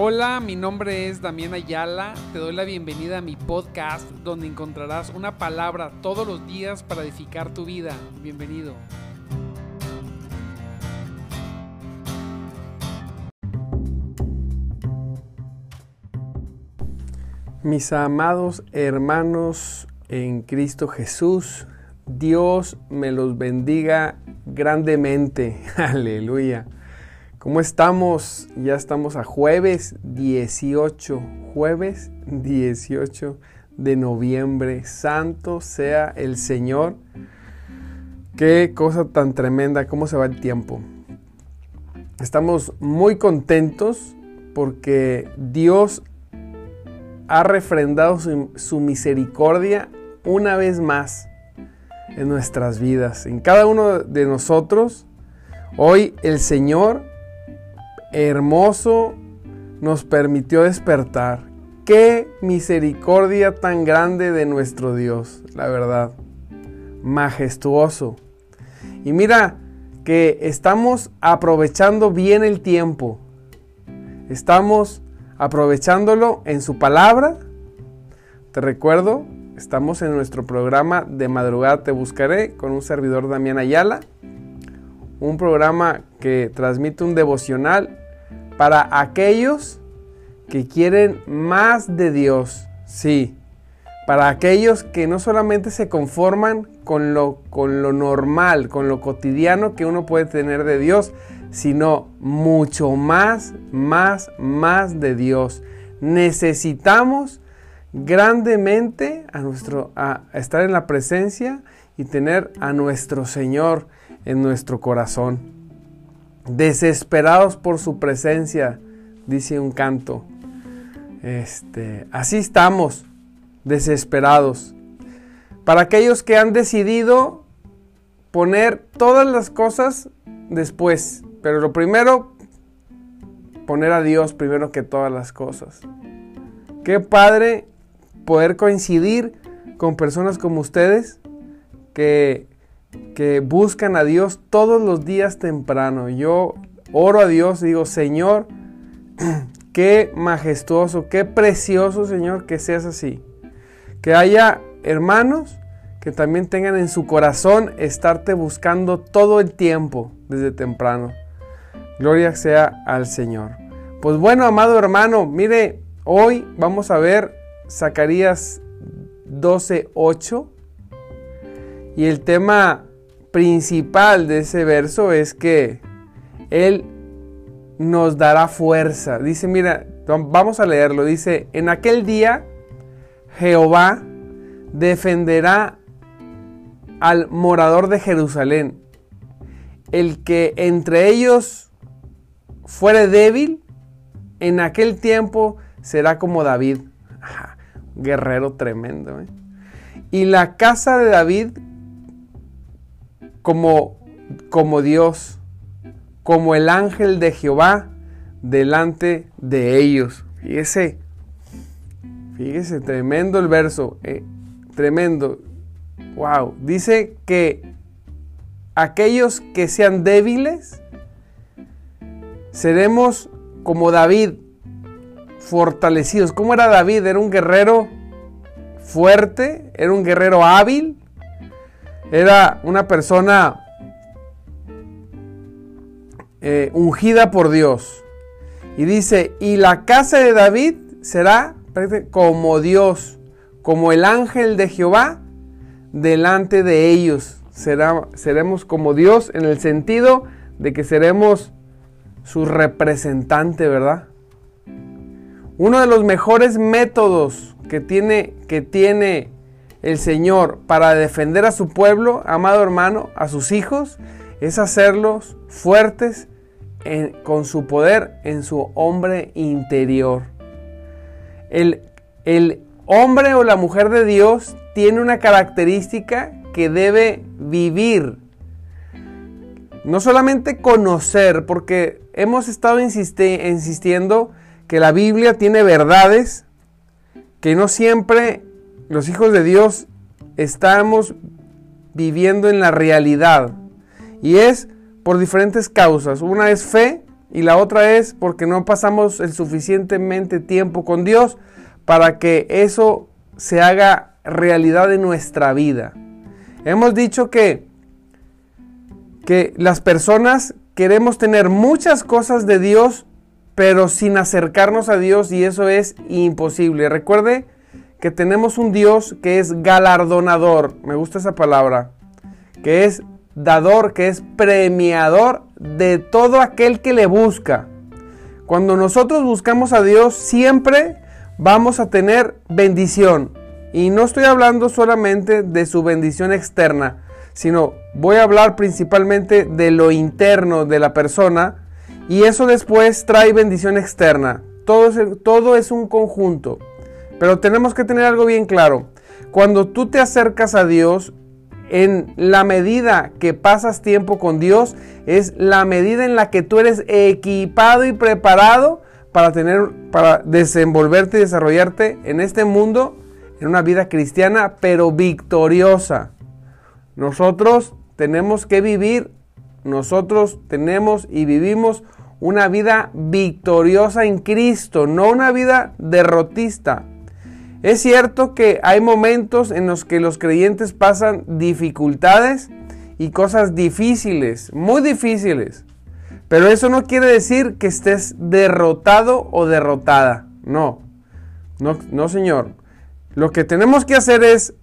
Hola, mi nombre es Damián Ayala. Te doy la bienvenida a mi podcast donde encontrarás una palabra todos los días para edificar tu vida. Bienvenido. Mis amados hermanos en Cristo Jesús, Dios me los bendiga grandemente. Aleluya. ¿Cómo estamos? Ya estamos a jueves 18, jueves 18 de noviembre. Santo sea el Señor. Qué cosa tan tremenda, cómo se va el tiempo. Estamos muy contentos porque Dios ha refrendado su, su, misericordia una vez más en nuestras vidas, en cada uno de nosotros. Hoy el Señor hermoso nos permitió despertar. Qué misericordia tan grande de nuestro Dios, la verdad. Majestuoso. Y mira que estamos aprovechando bien el tiempo. Estamos aprovechándolo en su palabra. Te recuerdo, estamos en nuestro programa de madrugada Te Buscaré con un servidor Damián Ayala. Un programa que transmite un devocional para aquellos que quieren más de Dios. Sí, para aquellos que no solamente se conforman con lo, con lo normal, con lo cotidiano que uno puede tener de Dios, sino mucho más, más, más de Dios. Necesitamos grandemente a, nuestro, a estar en la presencia y tener a nuestro Señor en nuestro corazón desesperados por su presencia, dice un canto. Este, así estamos, desesperados. Para aquellos que han decidido poner todas las cosas después, pero lo primero, poner a Dios primero que todas las cosas. Qué padre poder coincidir con personas como ustedes que que buscan a Dios todos los días temprano. Yo oro a Dios y digo, Señor, qué majestuoso, qué precioso, Señor, que seas así. Que haya hermanos que también tengan en su corazón estarte buscando todo el tiempo desde temprano. Gloria sea al Señor. Pues bueno, amado hermano, mire, hoy vamos a ver Zacarías 12:8 y el tema principal de ese verso es que Él nos dará fuerza. Dice, mira, vamos a leerlo. Dice, en aquel día Jehová defenderá al morador de Jerusalén. El que entre ellos fuere débil, en aquel tiempo será como David. guerrero tremendo. ¿eh? Y la casa de David como, como Dios, como el ángel de Jehová delante de ellos. Fíjese, fíjese, tremendo el verso, eh, tremendo. Wow, dice que aquellos que sean débiles, seremos como David, fortalecidos. ¿Cómo era David? Era un guerrero fuerte, era un guerrero hábil, era una persona eh, ungida por Dios. Y dice, y la casa de David será como Dios, como el ángel de Jehová delante de ellos. Será, seremos como Dios en el sentido de que seremos su representante, ¿verdad? Uno de los mejores métodos que tiene, que tiene el Señor para defender a su pueblo, amado hermano, a sus hijos, es hacerlos fuertes con su poder en su hombre interior. El, el hombre o la mujer de Dios tiene una característica que debe vivir. No solamente conocer, porque hemos estado insistiendo que la Biblia tiene verdades que no siempre los hijos de Dios estamos viviendo en la realidad. Y es por diferentes causas. Una es fe, y la otra es porque no pasamos el suficientemente tiempo con Dios para que eso se haga realidad en nuestra vida. Hemos dicho que, que las personas queremos tener muchas cosas de Dios, pero sin acercarnos a Dios y eso es imposible. Recuerde que tenemos un Dios que es galardonador, me gusta esa palabra, que es dador, que es premiador de todo aquel que le busca. Cuando nosotros buscamos a Dios, siempre vamos a tener bendición. Y no estoy hablando solamente de su bendición externa, sino voy a hablar principalmente de lo interno de la persona y eso después trae bendición externa. Todo es, un conjunto. Pero tenemos que tener algo bien claro. Cuando tú te acercas a Dios, en la medida que pasas tiempo con Dios, es la medida en la que tú eres equipado y preparado para tener, para desenvolverte y desarrollarte en este mundo, en una vida cristiana, pero victoriosa. Nosotros tenemos que vivir, nosotros tenemos y vivimos una vida victoriosa en Cristo, no una vida derrotista. Es cierto que hay momentos en los que los creyentes pasan dificultades y cosas difíciles, muy difíciles. Pero eso no quiere decir que estés derrotado o derrotada. No, no, no señor. Lo que tenemos que hacer es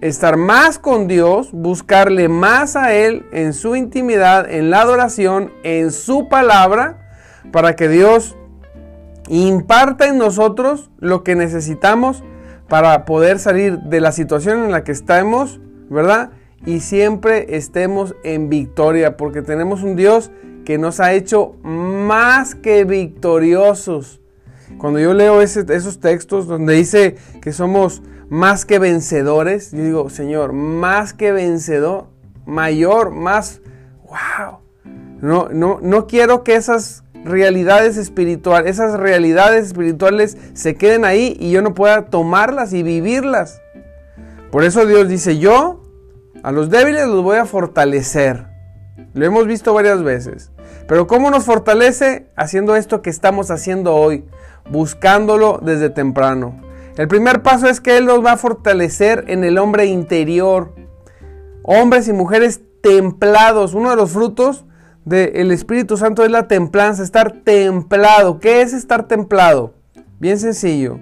estar más con Dios, buscarle más a Él en su intimidad, en la adoración, en su palabra, para que Dios imparta en nosotros lo que necesitamos para poder salir de la situación en la que estamos, ¿verdad? Y siempre estemos en victoria, porque tenemos un Dios que nos ha hecho más que victoriosos. Cuando yo leo esos textos donde dice que somos más que vencedores, yo digo, Señor, más que vencedor, mayor, más, wow. No, no, no quiero que esas realidades espirituales, esas realidades espirituales se queden ahí y yo no pueda tomarlas y vivirlas. Por eso Dios dice, yo a los débiles los voy a fortalecer. Lo hemos visto varias veces. Pero ¿cómo nos fortalece? Haciendo esto que estamos haciendo hoy, buscándolo desde temprano. El primer paso es que Él nos va a fortalecer en el hombre interior. Hombres y mujeres templados. Uno de los frutos del Espíritu Santo es la templanza, estar templado. ¿Qué es estar templado? Bien sencillo.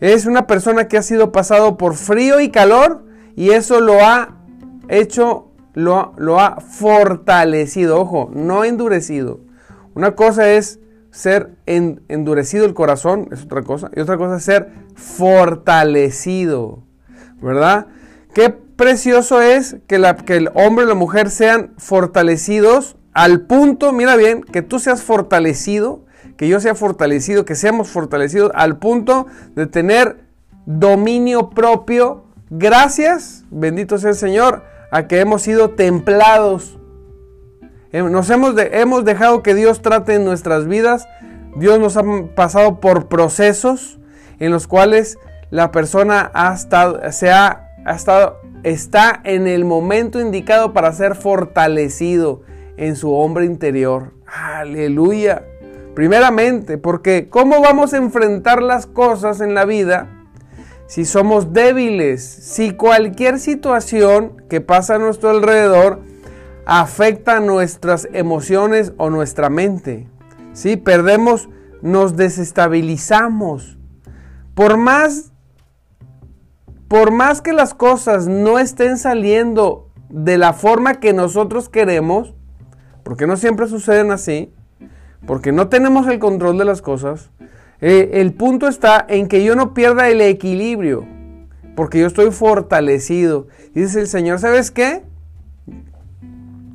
Es una persona que ha sido pasado por frío y calor y eso lo ha hecho, lo, ha fortalecido. Ojo, no endurecido. Una cosa es ser endurecido el corazón, es otra cosa. Y otra cosa es ser fortalecido. ¿Verdad? Qué precioso es que el hombre y la mujer sean fortalecidos al punto, mira bien, que tú seas fortalecido, que yo sea fortalecido, que seamos fortalecidos al punto de tener dominio propio. Gracias, bendito sea el Señor, a que hemos sido templados. Nos hemos, dejado que Dios trate en nuestras vidas. Dios nos ha pasado por procesos en los cuales la persona ha estado, se ha estado, está en el momento indicado para ser fortalecido en su hombre interior. Aleluya. Primeramente, porque ¿cómo vamos a enfrentar las cosas en la vida si somos débiles? Si cualquier situación que pasa a nuestro alrededor afecta nuestras emociones o nuestra mente. Si perdemos, nos desestabilizamos. Por más por más que las cosas no estén saliendo de la forma que nosotros queremos, porque no siempre suceden así, porque no tenemos el control de las cosas. Eh, el punto está en que yo no pierda el equilibrio, porque yo estoy fortalecido. Dice el Señor, ¿sabes qué?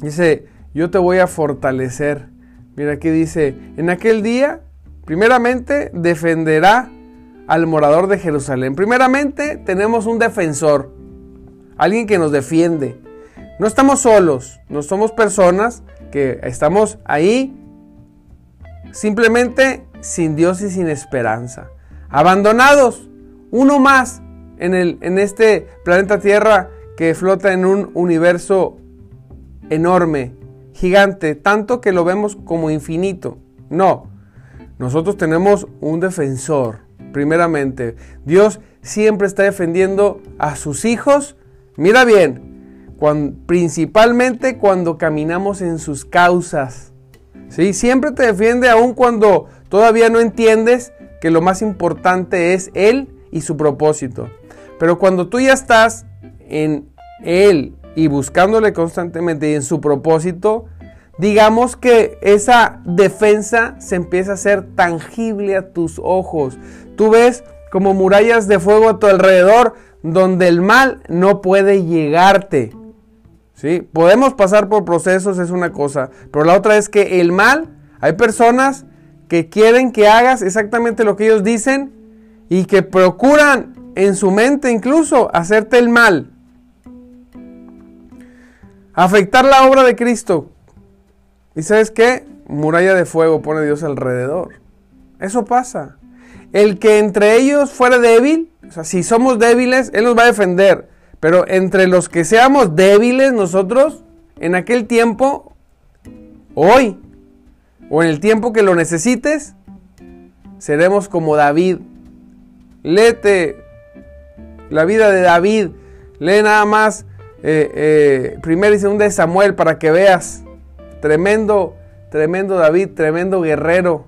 Dice, yo te voy a fortalecer. Mira aquí dice, en aquel día, primeramente, defenderá al morador de Jerusalén. Primeramente, tenemos un defensor, alguien que nos defiende. No estamos solos, no somos personas que estamos ahí simplemente sin Dios y sin esperanza. Abandonados, uno más en, el, en este planeta Tierra que flota en un universo enorme, gigante, tanto que lo vemos como infinito. No, nosotros tenemos un defensor, primeramente. Dios siempre está defendiendo a sus hijos. Mira bien, principalmente cuando caminamos en sus causas. ¿sí? Siempre te defiende aun cuando todavía no entiendes que lo más importante es Él y su propósito. Pero cuando tú ya estás en Él y buscándole constantemente y en su propósito, digamos que esa defensa se empieza a ser tangible a tus ojos. Tú ves como murallas de fuego a tu alrededor donde el mal no puede llegarte. ¿Sí? Podemos pasar por procesos, es una cosa, pero la otra es que el mal, hay personas que quieren que hagas exactamente lo que ellos dicen y que procuran en su mente incluso hacerte el mal. Afectar la obra de Cristo. ¿Y sabes qué? Muralla de fuego pone Dios alrededor. Eso pasa. El que entre ellos fuera débil, o sea, si somos débiles, Él nos va a defender. Pero entre los que seamos débiles nosotros, en aquel tiempo, hoy, o en el tiempo que lo necesites, seremos como David. Léete la vida de David. Lee nada más eh, eh, primero y segunda de Samuel para que veas. Tremendo, tremendo David, tremendo guerrero.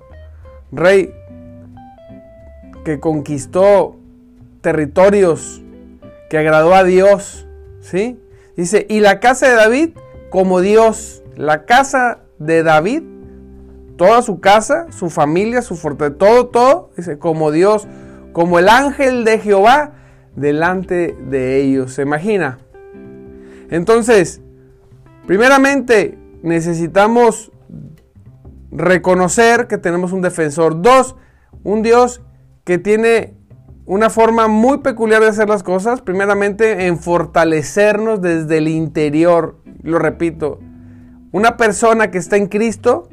Rey que conquistó territorios, que agradó a Dios. ¿Sí? Dice, y la casa de David como Dios. La casa de David, toda su casa, su familia, su fortaleza, todo, todo, dice, como Dios, como el ángel de Jehová delante de ellos. ¿Se imagina? Entonces, primeramente necesitamos reconocer que tenemos un defensor. Dos, un Dios que tiene una forma muy peculiar de hacer las cosas. Primeramente en fortalecernos desde el interior. Lo repito, una persona que está en Cristo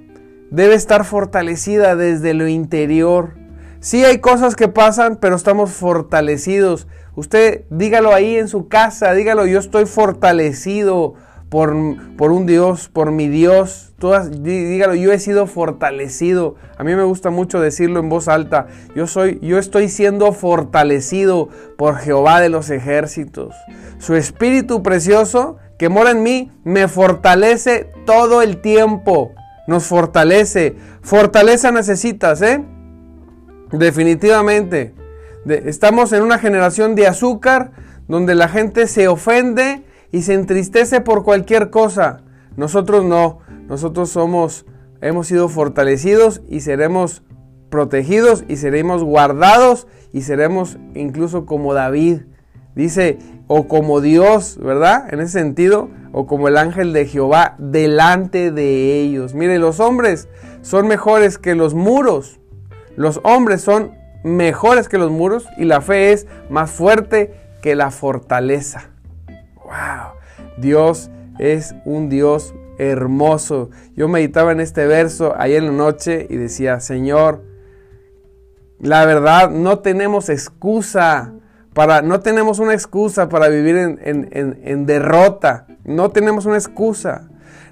debe estar fortalecida desde lo interior. Sí hay cosas que pasan, pero estamos fortalecidos. Usted dígalo ahí en su casa, dígalo, yo estoy fortalecido por, por un Dios, por mi Dios. Todas, dígalo, yo he sido fortalecido. A mí me gusta mucho decirlo en voz alta. Yo, soy, yo estoy siendo fortalecido por Jehová de los ejércitos. Su espíritu precioso que mora en mí me fortalece todo el tiempo. Nos fortalece. Fortaleza necesitas, ¿eh? Definitivamente estamos en una generación de azúcar donde la gente se ofende y se entristece por cualquier cosa. Nosotros no, nosotros somos, hemos sido fortalecidos y seremos protegidos y seremos guardados y seremos incluso como David. Dice, o como Dios, ¿verdad? En ese sentido, o como el ángel de Jehová delante de ellos. Mire, los hombres son mejores que los muros. Los hombres son mejores que los muros y la fe es más fuerte que la fortaleza. ¡Wow! Dios es un Dios hermoso. Yo meditaba en este verso ayer en la noche y decía, Señor, la verdad no tenemos excusa para, no tenemos una excusa para vivir en, derrota. No tenemos una excusa.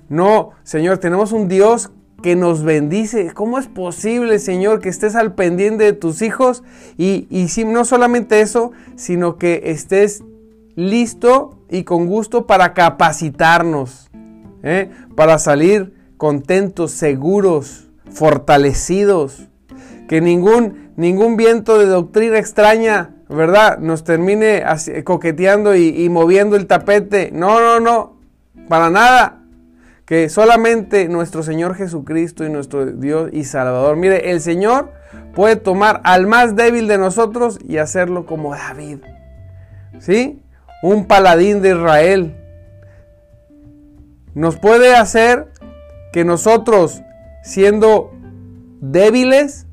No, Señor, tenemos un Dios que nos bendice. ¿Cómo es posible, Señor, que estés al pendiente de tus hijos? Y, y no solamente eso, sino que estés listo y con gusto para capacitarnos, ¿eh? para salir contentos, seguros, fortalecidos. Que ningún, ningún viento de doctrina extraña, ¿verdad? Nos termine coqueteando y, y moviendo el tapete. No, no, no, para nada que solamente nuestro Señor Jesucristo y nuestro Dios y Salvador, mire, el Señor puede tomar al más débil de nosotros y hacerlo como David, ¿sí? Un paladín de Israel. Nos puede hacer que nosotros, siendo débiles,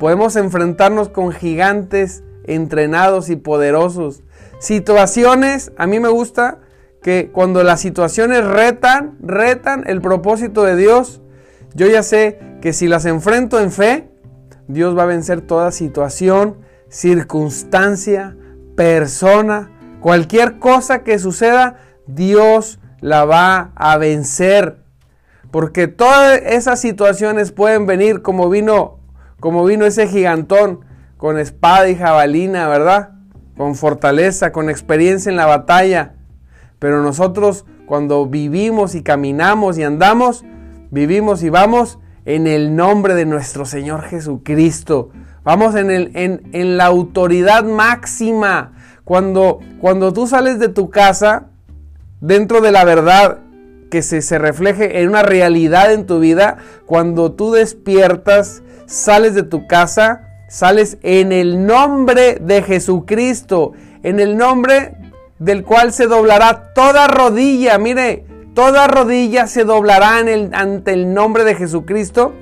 podemos enfrentarnos con gigantes entrenados y poderosos. Situaciones, a mí me gusta que cuando las situaciones retan, retan el propósito de Dios, yo ya sé que si las enfrento en fe, Dios va a vencer toda situación, circunstancia, persona, cualquier cosa que suceda, Dios la va a vencer. Porque todas esas situaciones pueden venir como vino, como vino ese gigantón con espada y jabalina, ¿verdad? Con fortaleza, con experiencia en la batalla. Pero nosotros cuando vivimos y caminamos y andamos, vivimos y vamos en el nombre de nuestro Señor Jesucristo. Vamos en, el, en, la autoridad máxima. Cuando, cuando tú sales de tu casa, dentro de la verdad que se, se refleje en una realidad en tu vida, cuando tú despiertas, sales de tu casa, sales en el nombre de Jesucristo, en el nombre del cual se doblará toda rodilla. Mire, toda rodilla se doblará ante el nombre de Jesucristo.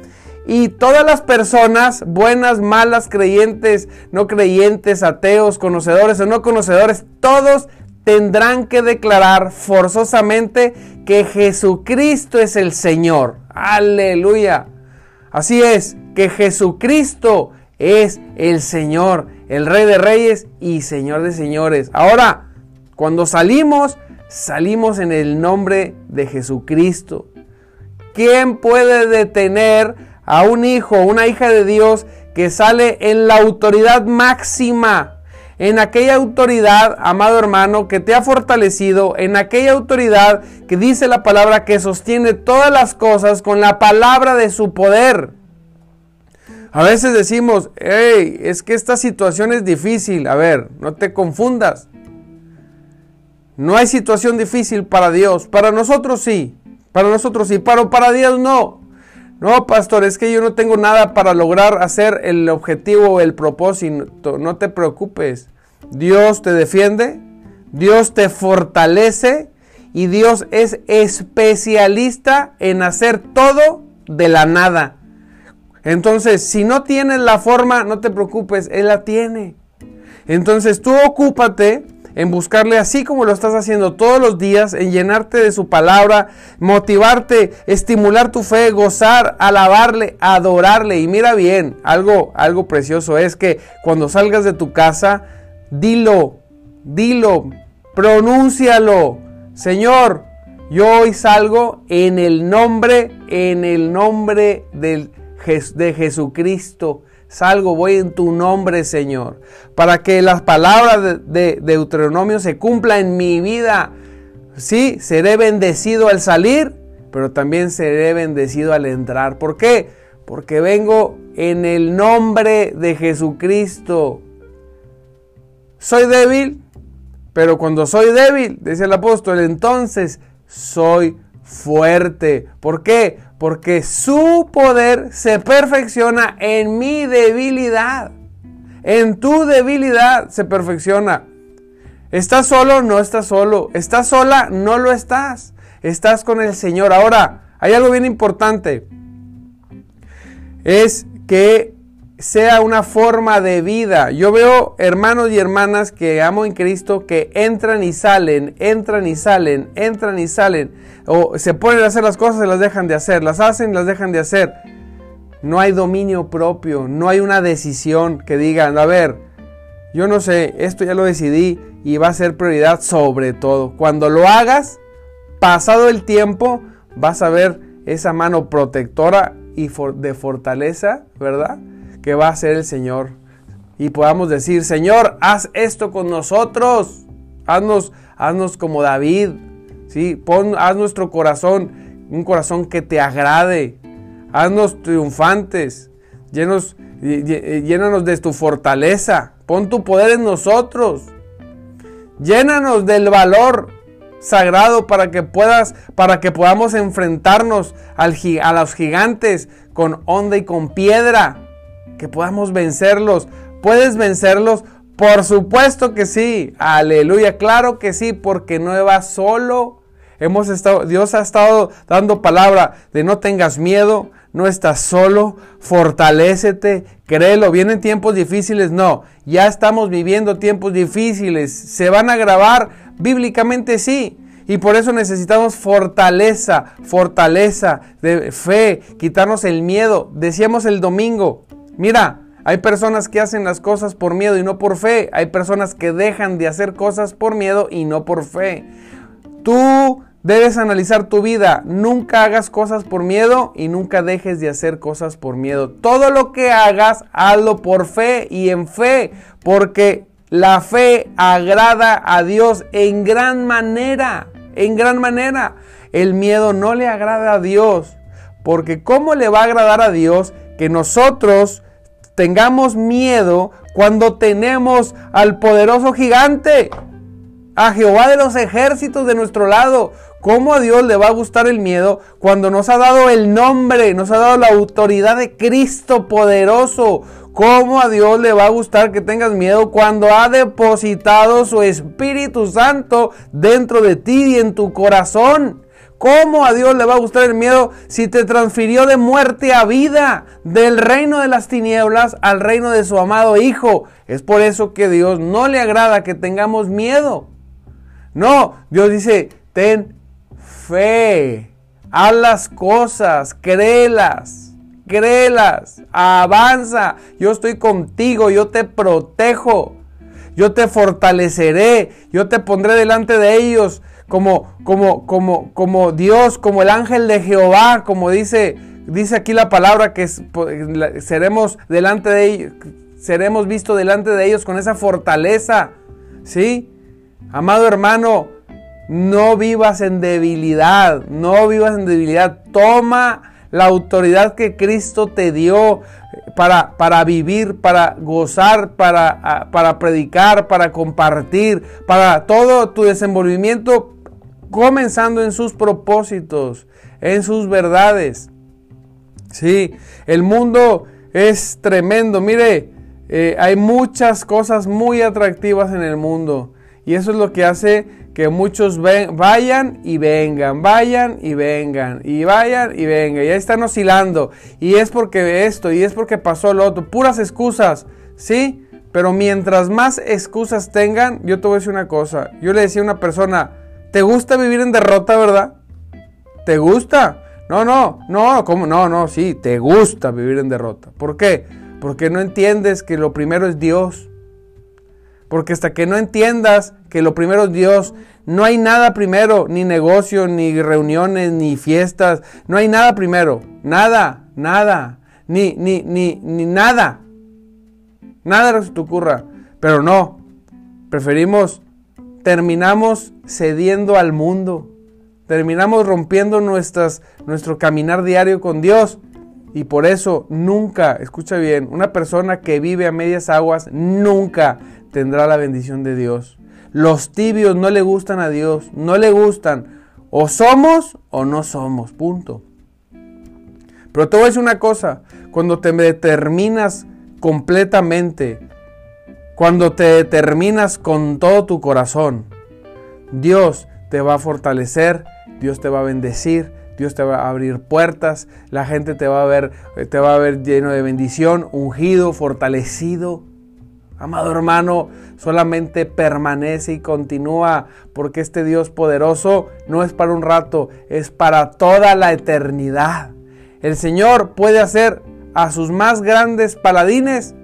Y todas las personas, buenas, malas, creyentes, no creyentes, ateos, conocedores o no conocedores, todos tendrán que declarar forzosamente que Jesucristo es el Señor. Aleluya. Así es, que Jesucristo es el Señor, el Rey de Reyes y Señor de Señores. Ahora, cuando salimos, salimos en el nombre de Jesucristo. ¿Quién puede detener a un hijo, una hija de Dios que sale en la autoridad máxima? En aquella autoridad, amado hermano, que te ha fortalecido, en aquella autoridad que dice la palabra que sostiene todas las cosas con la palabra de su poder. A veces decimos, hey, es que esta situación es difícil. A ver, no te confundas. No hay situación difícil para Dios. Para nosotros sí. Para nosotros sí. Pero para Dios no. No, pastor, es que yo no tengo nada para lograr hacer el objetivo o el propósito. No te preocupes. Dios te defiende. Dios te fortalece. Y Dios es especialista en hacer todo de la nada. Entonces, si no tienes la forma, no te preocupes, Él la tiene. Entonces tú ocúpate en buscarle así como lo estás haciendo todos los días, en llenarte de su palabra, motivarte, estimular tu fe, gozar, alabarle, adorarle. Y mira bien, algo, algo precioso es que cuando salgas de tu casa, dilo, dilo, pronúncialo. Señor, yo hoy salgo en el nombre, en el nombre de Jesucristo salgo, voy en tu nombre, Señor, para que las palabras de, Deuteronomio se cumplan en mi vida. Sí, seré bendecido al salir, pero también seré bendecido al entrar. ¿Por qué? Porque vengo en el nombre de Jesucristo. Soy débil, pero cuando soy débil, dice el apóstol, entonces soy fuerte. ¿Por qué? Porque su poder se perfecciona en mi debilidad. En tu debilidad se perfecciona. ¿Estás solo? No estás solo. ¿Estás sola? No lo estás. Estás con el Señor. Ahora, hay algo bien importante. Es que sea una forma de vida. Yo veo hermanos y hermanas que amo en Cristo que entran y salen, entran y salen, entran y salen. O se ponen a hacer las cosas y las dejan de hacer, las hacen y las dejan de hacer. No hay dominio propio, no hay una decisión que digan, a ver, yo no sé, esto ya lo decidí y va a ser prioridad sobre todo. Cuando lo hagas, pasado el tiempo, vas a ver esa mano protectora y de fortaleza, ¿verdad? Que va a ser el Señor. Y podamos decir, Señor, haz esto con nosotros. Haznos, haznos como David. ¿sí? Pon, haz nuestro corazón, un corazón que te agrade. Haznos triunfantes. Llénanos de tu fortaleza. Pon tu poder en nosotros. Llénanos del valor sagrado para que puedas, para que podamos enfrentarnos a los gigantes con onda y con piedra que podamos vencerlos. ¿Puedes vencerlos? Por supuesto que sí. Aleluya. Claro que sí, porque no vas solo. Hemos estado, Dios ha estado dando palabra de no tengas miedo, no estás solo, fortalécete, créelo. ¿Vienen tiempos difíciles? No, ya estamos viviendo tiempos difíciles. ¿Se van a grabar? Bíblicamente sí. Y por eso necesitamos fortaleza, fortaleza de fe, quitarnos el miedo. Decíamos el domingo, Mira, hay personas que hacen las cosas por miedo y no por fe. Hay personas que dejan de hacer cosas por miedo y no por fe. Tú Debes analizar tu vida. Nunca hagas cosas por miedo y nunca dejes de hacer cosas por miedo. Todo lo que hagas, hazlo por fe y en fe, porque la fe agrada a Dios en gran manera, en gran manera. El miedo no le agrada a Dios, porque ¿cómo le va a agradar a Dios que nosotros tengamos miedo cuando tenemos al poderoso gigante? a Jehová de los ejércitos de nuestro lado. ¿Cómo a Dios le va a gustar el miedo cuando nos ha dado el nombre, nos ha dado la autoridad de Cristo poderoso? ¿Cómo a Dios le va a gustar que tengas miedo cuando ha depositado su Espíritu Santo dentro de ti y en tu corazón? ¿Cómo a Dios le va a gustar el miedo si te transfirió de muerte a vida, del reino de las tinieblas al reino de su amado Hijo? Es por eso que Dios no le agrada que tengamos miedo. No, Dios dice, ten fe. Haz las cosas, créelas, créelas, avanza. Yo estoy contigo, yo te protejo, yo te fortaleceré, yo te pondré delante de ellos como, como, como, como Dios, como el ángel de Jehová, como dice, dice aquí la palabra que seremos delante de ellos, seremos vistos delante de ellos con esa fortaleza, ¿sí? Amado hermano, no vivas en debilidad, no vivas en debilidad. Toma la autoridad que Cristo te dio para, para vivir, para gozar, para, para predicar, para compartir, para todo tu desenvolvimiento, comenzando en sus propósitos, en sus verdades. Sí, el mundo es tremendo. Mire, eh, hay muchas cosas muy atractivas en el mundo. Y eso es lo que hace que muchos vayan y vengan, vayan y vengan, y vayan y vengan. Y ahí están oscilando. Y es porque esto, y es porque pasó lo otro. Puras excusas, ¿sí? Pero mientras más excusas tengan, yo te voy a decir una cosa. Yo le decía a una persona, ¿te gusta vivir en derrota, verdad? ¿Te gusta? No, no, no, ¿cómo? No, no, sí, te gusta vivir en derrota. ¿Por qué? Porque no entiendes que lo primero es Dios. Porque hasta que no entiendas que lo primero es Dios, no hay nada primero, ni negocio, ni reuniones, ni fiestas, no hay nada primero, nada, nada, ni, ni, ni, ni nada, nada de que te ocurra. Pero no, preferimos, terminamos cediendo al mundo, terminamos rompiendo nuestras, nuestro caminar diario con Dios. Y por eso nunca, escucha bien, una persona que vive a medias aguas nunca tendrá la bendición de Dios. Los tibios no le gustan a Dios, no le gustan. O somos o no somos, punto. Pero te voy a decir una cosa, cuando te determinas completamente, cuando te determinas con todo tu corazón, Dios te va a fortalecer, Dios te va a bendecir, Dios te va a abrir puertas, la gente te va a ver, te va a ver lleno de bendición, ungido, fortalecido. Amado hermano, solamente permanece y continúa, porque este Dios poderoso no es para un rato, es para toda la eternidad. El Señor puede hacer a sus más grandes paladines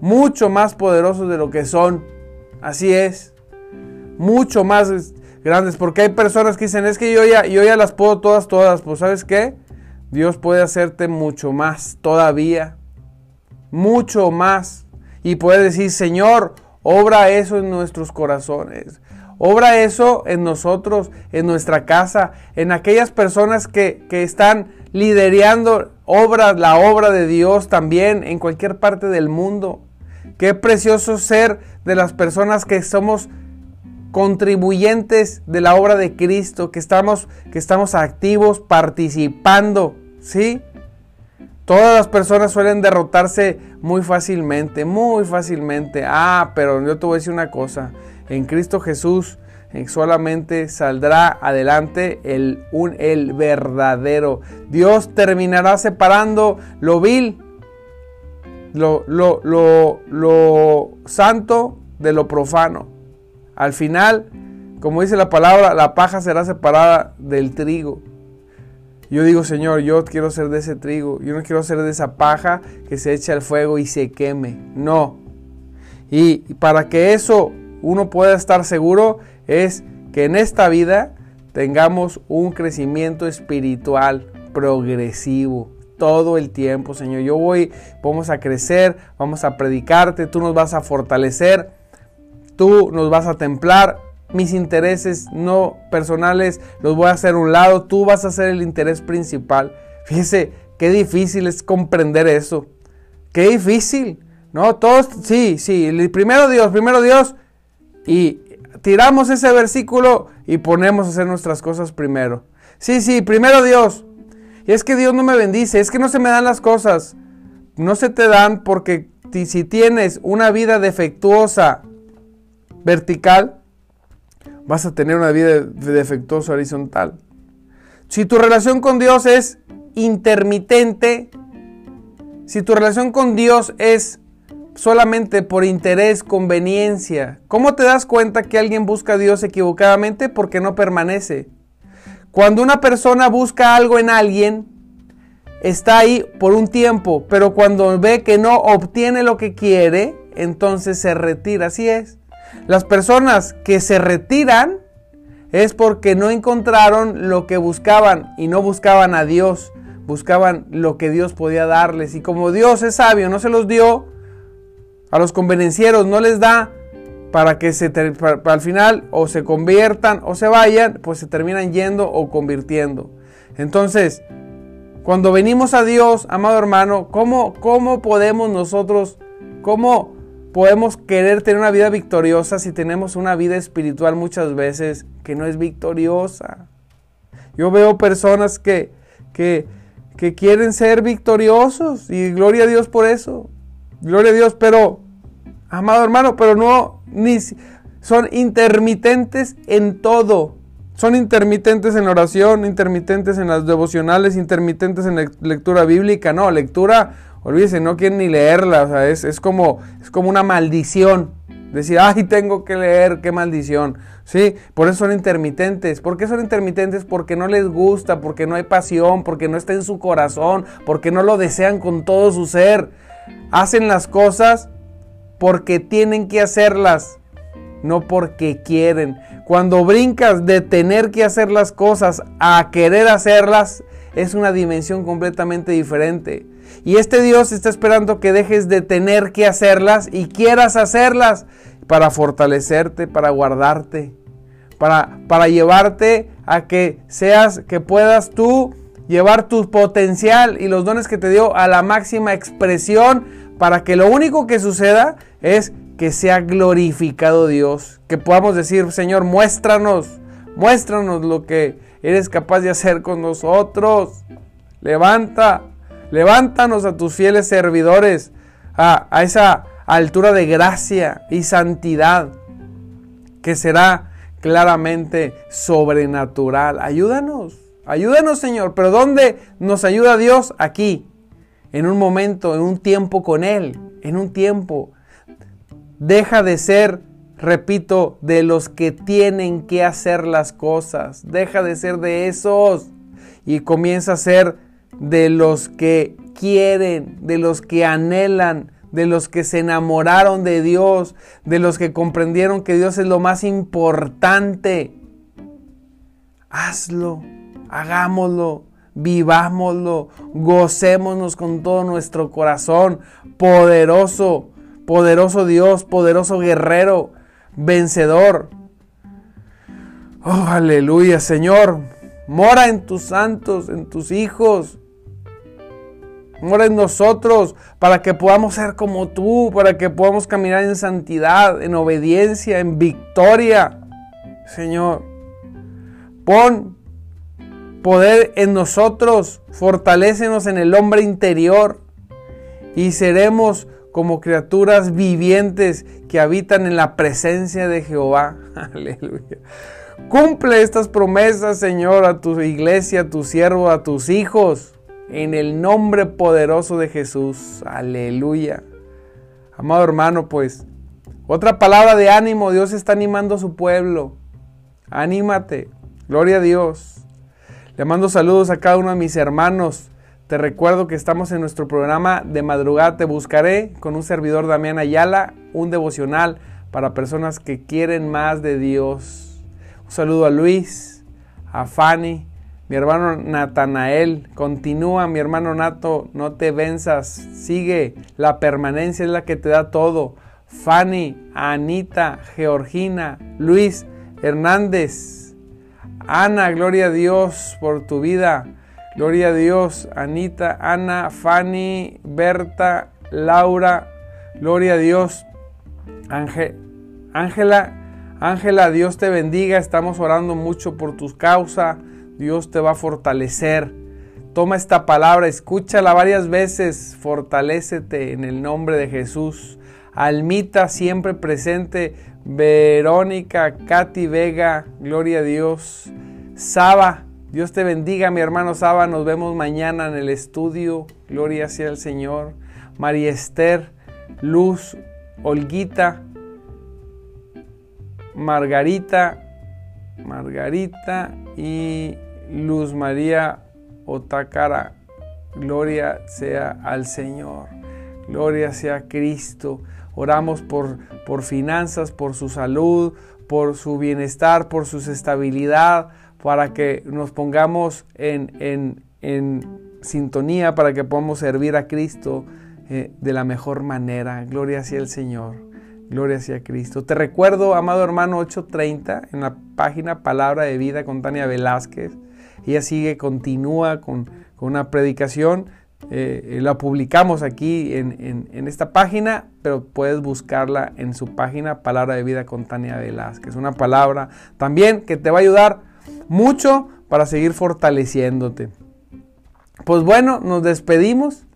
mucho más poderosos de lo que son. Así es. Mucho más grandes. Porque hay personas que dicen, es que yo ya, yo ya las puedo todas, todas. Pues sabes qué? Dios puede hacerte mucho más todavía. Mucho más y puedes decir, Señor, obra eso en nuestros corazones. Obra eso en nosotros, en nuestra casa, en aquellas personas que, están liderando obras, la obra de Dios también en cualquier parte del mundo. Qué precioso ser de las personas que somos contribuyentes de la obra de Cristo, que estamos, que estamos activos participando, ¿sí? Todas las personas suelen derrotarse muy fácilmente, muy fácilmente. Ah, pero yo te voy a decir una cosa. En Cristo Jesús eh, solamente saldrá adelante el, un, el verdadero. Dios terminará separando lo vil, lo, lo, lo, lo santo de lo profano. Al final, como dice la palabra, la paja será separada del trigo. Yo digo, Señor, yo quiero ser de ese trigo, yo no quiero ser de esa paja que se echa al fuego y se queme. No. Y para que eso uno pueda estar seguro es que en esta vida tengamos un crecimiento espiritual progresivo todo el tiempo, Señor. Yo voy, vamos a crecer, vamos a predicarte, tú nos vas a fortalecer, tú nos vas a templar. Mis intereses no personales los voy a hacer a un lado, tú vas a ser el interés principal. Fíjese, qué difícil es comprender eso. Qué difícil. No, todos, sí, sí, primero Dios, primero Dios. Y tiramos ese versículo y ponemos a hacer nuestras cosas primero. Sí, sí, primero Dios. Y es que Dios no me bendice, es que no se me dan las cosas. No se te dan porque si tienes una vida defectuosa vertical, vas a tener una vida defectuosa horizontal. Si tu relación con Dios es intermitente, si tu relación con Dios es solamente por interés, conveniencia, ¿cómo te das cuenta que alguien busca a Dios equivocadamente? Porque no permanece. Cuando una persona busca algo en alguien, está ahí por un tiempo, pero cuando ve que no obtiene lo que quiere, entonces se retira. Así es. Las personas que se retiran es porque no encontraron lo que buscaban y no buscaban a Dios, buscaban lo que Dios podía darles. Y como Dios es sabio, no se los dio, a los convenencieros no les da, para que se al final o se conviertan o se vayan, pues se terminan yendo o convirtiendo. Entonces, cuando venimos a Dios, amado hermano, ¿cómo, cómo podemos nosotros, cómo podemos querer tener una vida victoriosa si tenemos una vida espiritual muchas veces que no es victoriosa? Yo veo personas que, que, quieren ser victoriosos y gloria a Dios por eso. Gloria a Dios, pero amado hermano, pero no, ni, son intermitentes en todo. Son intermitentes en oración, intermitentes en las devocionales, intermitentes en la lectura bíblica. No, lectura, olvídese, no quieren ni leerla. O sea, es, es, como, es como una maldición. Decir, ay, tengo que leer, qué maldición. Sí, por eso son intermitentes. ¿Por qué son intermitentes? Porque no les gusta, porque no hay pasión, porque no está en su corazón, porque no lo desean con todo su ser. Hacen las cosas porque tienen que hacerlas, no porque quieren. Cuando brincas de tener que hacer las cosas a querer hacerlas, es una dimensión completamente diferente. Y este Dios está esperando que dejes de tener que hacerlas y quieras hacerlas para fortalecerte, para guardarte, para, para llevarte a que seas, que puedas tú llevar tu potencial y los dones que te dio a la máxima expresión para que lo único que suceda es que sea glorificado Dios, que podamos decir, Señor, muéstranos, muéstranos lo que eres capaz de hacer con nosotros. Levanta, levántanos a tus fieles servidores a, a esa altura de gracia y santidad que será claramente sobrenatural. Ayúdanos, ayúdanos Señor, pero ¿dónde nos ayuda Dios? Aquí, en un momento, en un tiempo con Él, en un tiempo. Deja de ser, repito, de los que tienen que hacer las cosas. Deja de ser de esos y comienza a ser de los que quieren, de los que anhelan, de los que se enamoraron de Dios, de los que comprendieron que Dios es lo más importante. Hazlo, hagámoslo, vivámoslo, gocémonos con todo nuestro corazón. Poderoso, poderoso Dios, poderoso guerrero, vencedor. Oh, aleluya, Señor. Mora en tus santos, en tus hijos. Mora en nosotros para que podamos ser como tú, para que podamos caminar en santidad, en obediencia, en victoria. Señor, pon poder en nosotros, fortalécenos en el hombre interior y seremos como criaturas vivientes que habitan en la presencia de Jehová. Aleluya. Cumple estas promesas, Señor, a tu iglesia, a tu siervo, a tus hijos, en el nombre poderoso de Jesús. Aleluya. Amado hermano, pues, otra palabra de ánimo, Dios está animando a su pueblo. Anímate. Gloria a Dios. Le mando saludos a cada uno de mis hermanos. Te recuerdo que estamos en nuestro programa de madrugada Te Buscaré con un servidor Damián Ayala, un devocional para personas que quieren más de Dios. Un saludo a Luis, a Fanny, mi hermano Natanael, continúa, mi hermano Nato, no te venzas, sigue, la permanencia es la que te da todo. Fanny, Anita, Georgina, Luis, Hernández, Ana, gloria a Dios por tu vida. Gloria a Dios, Anita, Ana, Fanny, Berta, Laura, gloria a Dios. Ángela, Ángela, Dios te bendiga, estamos orando mucho por tu causa, Dios te va a fortalecer. Toma esta palabra, escúchala varias veces, fortalécete en el nombre de Jesús. Almita siempre presente, Verónica, Katy Vega, gloria a Dios. Saba, Dios te bendiga, mi hermano Saba. Nos vemos mañana en el estudio. Gloria sea el Señor. María Esther, Luz, Olguita, Margarita, Margarita y Luz María Otacara. Gloria sea al Señor. Gloria sea Cristo. Oramos por, por finanzas, por su salud, por su bienestar, por su estabilidad, para que nos pongamos en, sintonía, para que podamos servir a Cristo eh, de la mejor manera. Gloria sea el Señor. Gloria sea Cristo. Te recuerdo, amado hermano, 8.30 en la página Palabra de Vida con Tania Velázquez. Ella sigue, continúa con, una predicación. Eh, la publicamos aquí en, esta página, pero puedes buscarla en su página Palabra de Vida con Tania Velázquez. Una palabra también que te va a ayudar mucho para seguir fortaleciéndote. Pues bueno, nos despedimos.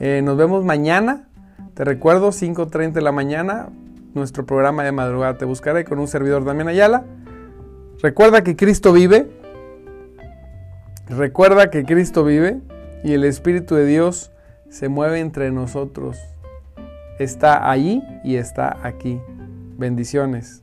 Eh, nos vemos mañana. Te recuerdo, 5.30 de la mañana, nuestro programa de madrugada. Te buscaré con un servidor Damián Ayala. Recuerda que Cristo vive. Recuerda que Cristo vive y el Espíritu de Dios se mueve entre nosotros. Está allí y está aquí. Bendiciones.